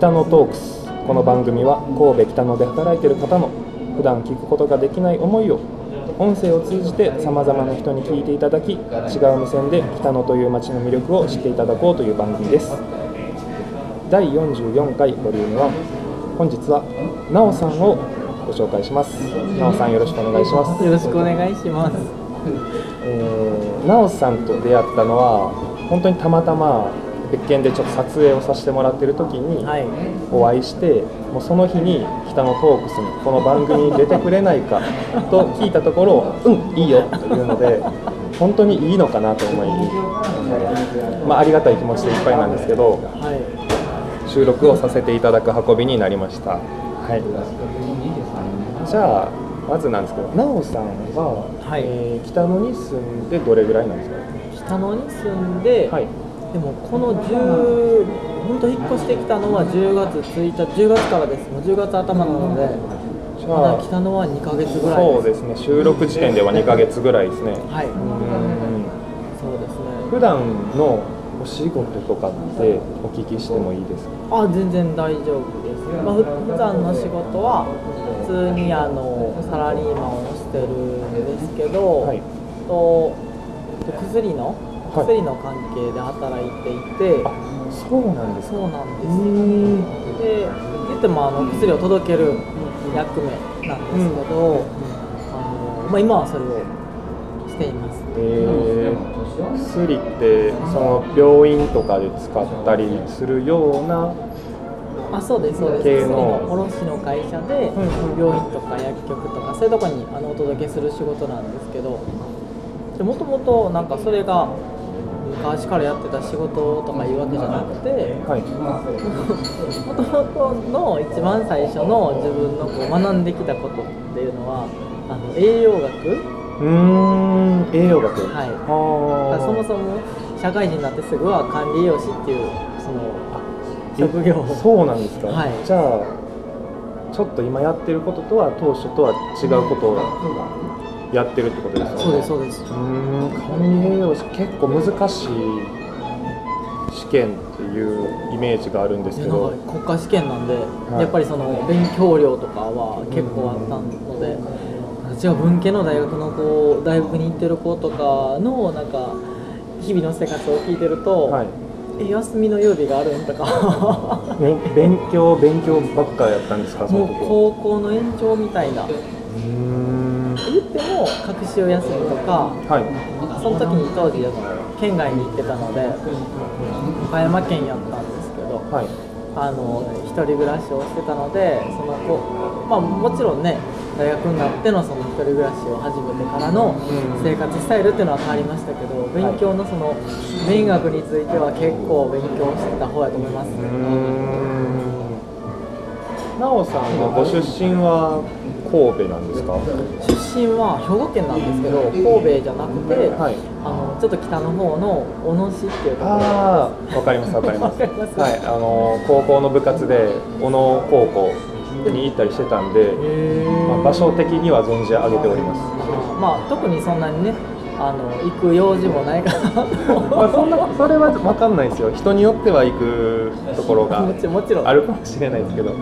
北野トークス。この番組は神戸北野で働いている方の普段聞くことができない思いを音声を通じてさまざまな人に聞いていただき違う目線で北野という街の魅力を知っていただこうという番組です。第44回ボリューム1本日はなおさんをご紹介します。なおさんよろしくお願いします。よろしくお願いします。えー、なおさんと出会ったのは本当にたまたま別件でちょっと撮影をさせてもらってる時にはい。お会いして、もうその日に北のトークスにこの番組に出てくれないかと聞いたところ「うんいいよ」というので本当にいいのかなと思い、まあ、ありがたい気持ちでいっぱいなんですけどはい。収録をさせていただく運びになりました。はい、じゃあまずなんですけど、なおさんは、はいえー北野に住んでどれぐらいなんですか？北野に住んで、はい。でもこの10本当引っ越してきたのは10月1日10月からです。もう10月頭なので、じまだゃあ北野は2ヶ月ぐらいそうですね。収録時点では2ヶ月ぐらいですね。はい。うんそうですね。普段のお仕事とかってお聞きしてもいいですか？あ全然大丈夫です。まあふ普段の仕事は普通にあのサラリーマンをしてるんですけど、はい。と薬のはい。薬の関係で働いていて、あ、そうなんですか。そうなんです。で言ってもあの薬を届ける役目なんですけど、あのまあ、今はそれをしています。えー。薬ってその病院とかで使ったりするようなあそうですそうです。系薬のの卸の会社でうん。うん病院とか薬局とかそういうとこにあのお届けする仕事なんですけど。もともとなんかそれが昔からやってた仕事とかいうわけじゃなくてはい。もともとの一番最初の自分のこう学んできたことっていうのはあの栄養学。うーん栄養学。はい。そもそも社会人になってすぐは管理栄養士っていうその職業そうなんですか、はい。じゃあちょっと今やってることとは当初とは違うことをやってるってことですよね。そうですそうです。うーん。管理栄養士結構難しい試験っていうイメージがあるんですけど。国家試験なんで、い。やっぱりその勉強量とかは結構あったので、私は文系の大学の子大学に行ってる子とかのなんか日々の生活を聞いてると、はい。え休みの曜日があるんとか。ね勉強勉強ばっかやったんですかその高校の延長みたいなっても隔週休みとかはい。その時に当時県外に行ってたので岡山県やったんですけどはい。あの一人暮らしをしてたのでその子まあもちろんね大学になってのその一人暮らしを始めてからのうん。生活スタイルっていうのは変わりましたけど勉強のその勉学については結構勉強してた方やと思いますなおさんのご出身は神戸なんですか？出身は兵庫県なんですけど神戸じゃなくて、はい。あのちょっと北の方の小野市っていうところああわかります わかります。はいあの高校の部活で小野高校に行ったりしてたんで、まあ、場所的には存じ上げております。まあ特にそんなにねあの行く用事もないかなと。まあそんなそれは分かんないですよ。人によっては行くところがあるかもしれないですけど、うん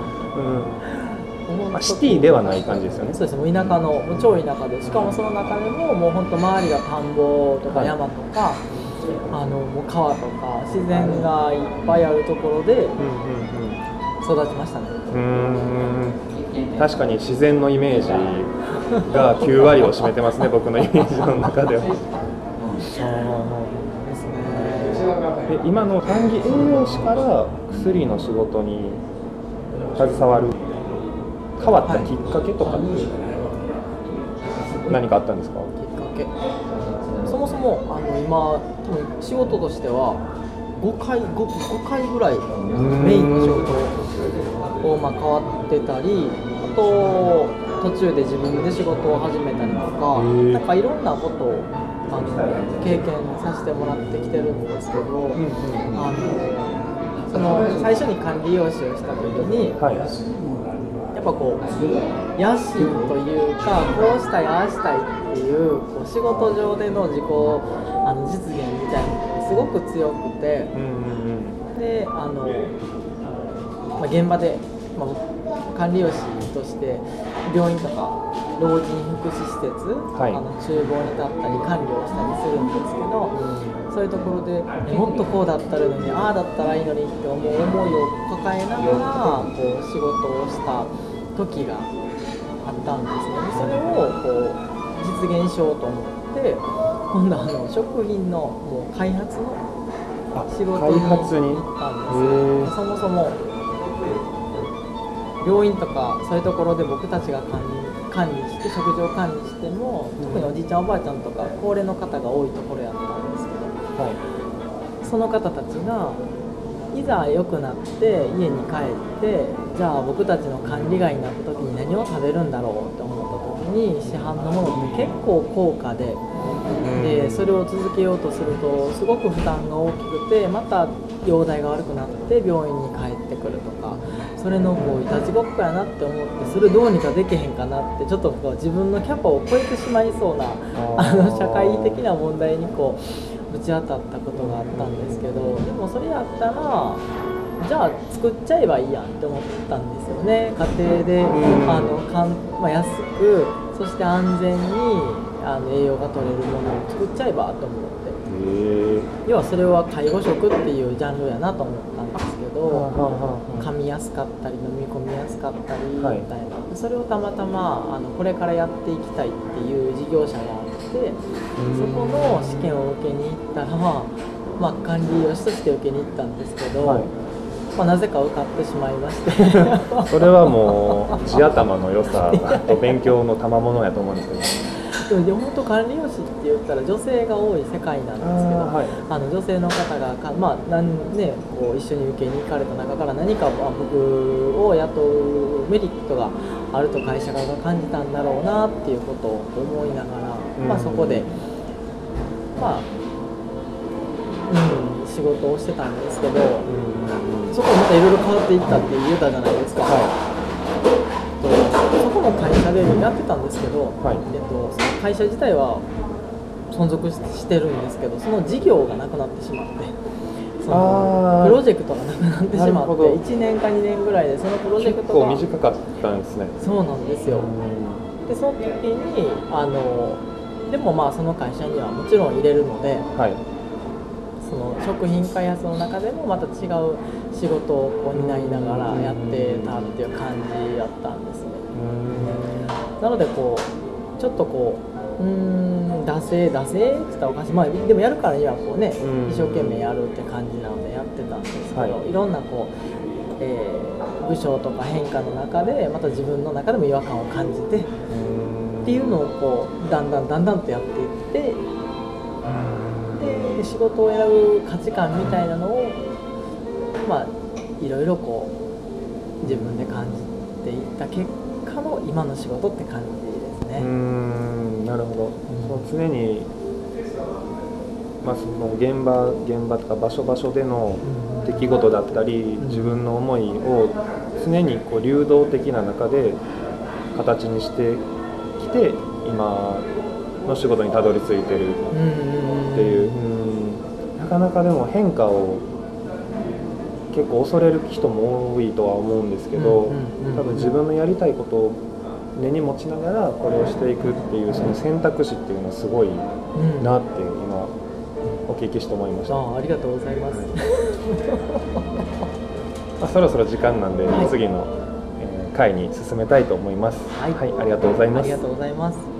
まあ、シティではない感じですよね。そうですもう田舎の超田舎で。しかもその中でももう本当周りが田んぼとかはい。山とか、あのもう川とか自然がいっぱいあるところで育ちましたね。確かに自然のイメージが9割を占めてますね僕のイメージの中では。ですね。で今の管理栄養士から薬の仕事に携わる。変わったきっかけとか。って何かあったんですか、きっかけ。そもそもあの今多分仕事としては5回 5, 5回ぐらいメインの仕事を、まあ、変わってたりあと途中で自分で仕事を始めたりとかなんかいろんなことをあの経験させてもらってきてるんですけど、うんうん。あのその最初に管理用紙をした時にはい。やっぱこう野心というかこうしたいああしたいっていうこう仕事上での自己あの実現みたいなのがすごく強くてであのまあ、現場で、まあ、管理用師として病院とか老人福祉施設、はい。あの厨房に立ったり管理をしたりするんですけど、そういうところでえもっとこうだったらいいのにああだったらいいのにって思う思いを抱えながらこう仕事をした時があったんですね。でそれをこう実現しようと思って今度あの食品のもう開発のあ仕事開に？行ったんですよ。そもそも病院とかそういうところで僕たちが管理管理して食事を管理しても特におじいちゃんおばあちゃんとか高齢の方が多いところやったんですけどはい。その方たちがいざ良くなって家に帰ってじゃあ僕たちの管理外になった時に何を食べるんだろうって思った時に市販のものって結構高価ででそれを続けようとするとすごく負担が大きくてまた容体が悪くなって病院に帰ってくるとかそれのこういたちごっこやなって思ってそれどうにかできへんかなってちょっとこう自分のキャパを超えてしまいそうなあの社会的な問題にこうぶち当たったことがあったんですけどでもそれやったらじゃあ作っちゃえばいいやんって思ったんですよね。家庭で、うん。あのかんまあ、安くそして安全にあの栄養が取れるものを作っちゃえばと思って。要はそれは介護食っていうジャンルやなと思ったんですけど噛みやすかったり飲み込みやすかったりみたはいいな、でそれをたまたまあのこれからやっていきたいっていう事業者があってそこの試験を受けに行ったら、まあ、管理用師として受けに行ったんですけど、はい。まあ、なぜか受かってしまいまして。それはもう地頭の良さと勉強の賜物やと思うんですけどでも本当管理用師って言ったら女性が多い世界なんですけどあーはい。あの女性の方がか、まあなんね、こう一緒に受けに行かれた中から何かまあ僕を雇うメリットがあると会社側が感じたんだろうなっていうことを思いながら、まあ、うんそこで、まあうん、仕事をしてたんですけど、そこまたいろいろ変わっていったって言うたじゃないですか。とそこの会社でやってたんですけど、はい。えっと、その会社自体は存続ししてるんですけどその事業がなくなってしまってそのプロジェクトがなくなってしまってなるほど。1年か2年ぐらいでそのプロジェ結クトが構短かったんですね。そうなんですよ。でその時にあのでもまあその会社にはもちろん入れるのではいその食品開発の中でもまた違う仕事をこう担いながらやってたっていう感じだったんですね。なのでこうちょっとこううーん惰性惰性って言ったらおかしい。まあでもやるからにはこうねうん。一生懸命やるって感じなのでやってたんですけど、はい。い、ろんなこう、えー部署とか変化の中でまた自分の中でも違和感を感じてっていうのをこうだんだんだんだんとやっていってで仕事を選ぶ価値観みたいなのをまあいろいろこう自分で感じていった結果の今の仕事って感じですね。んなるほど、その常に、まあ、その現場現場とか場所場所での出来事だったり、ん。自分の思いを常にこう流動的な中で形にしてきて今の仕事にたどり着いてるうん。っていう、かなかでも変化を結構恐れる人も多いとは思うんですけど、多分自分のやりたいことを根に持ちながらこれをしていくっていうその選択肢っていうのはすごいうんなって今お聞きして思いました、あありがとうございます。まあ、そろそろ時間なんで、はい。次の、えー回に進めたいと思います。はいありがとうございます。ありがとうございます。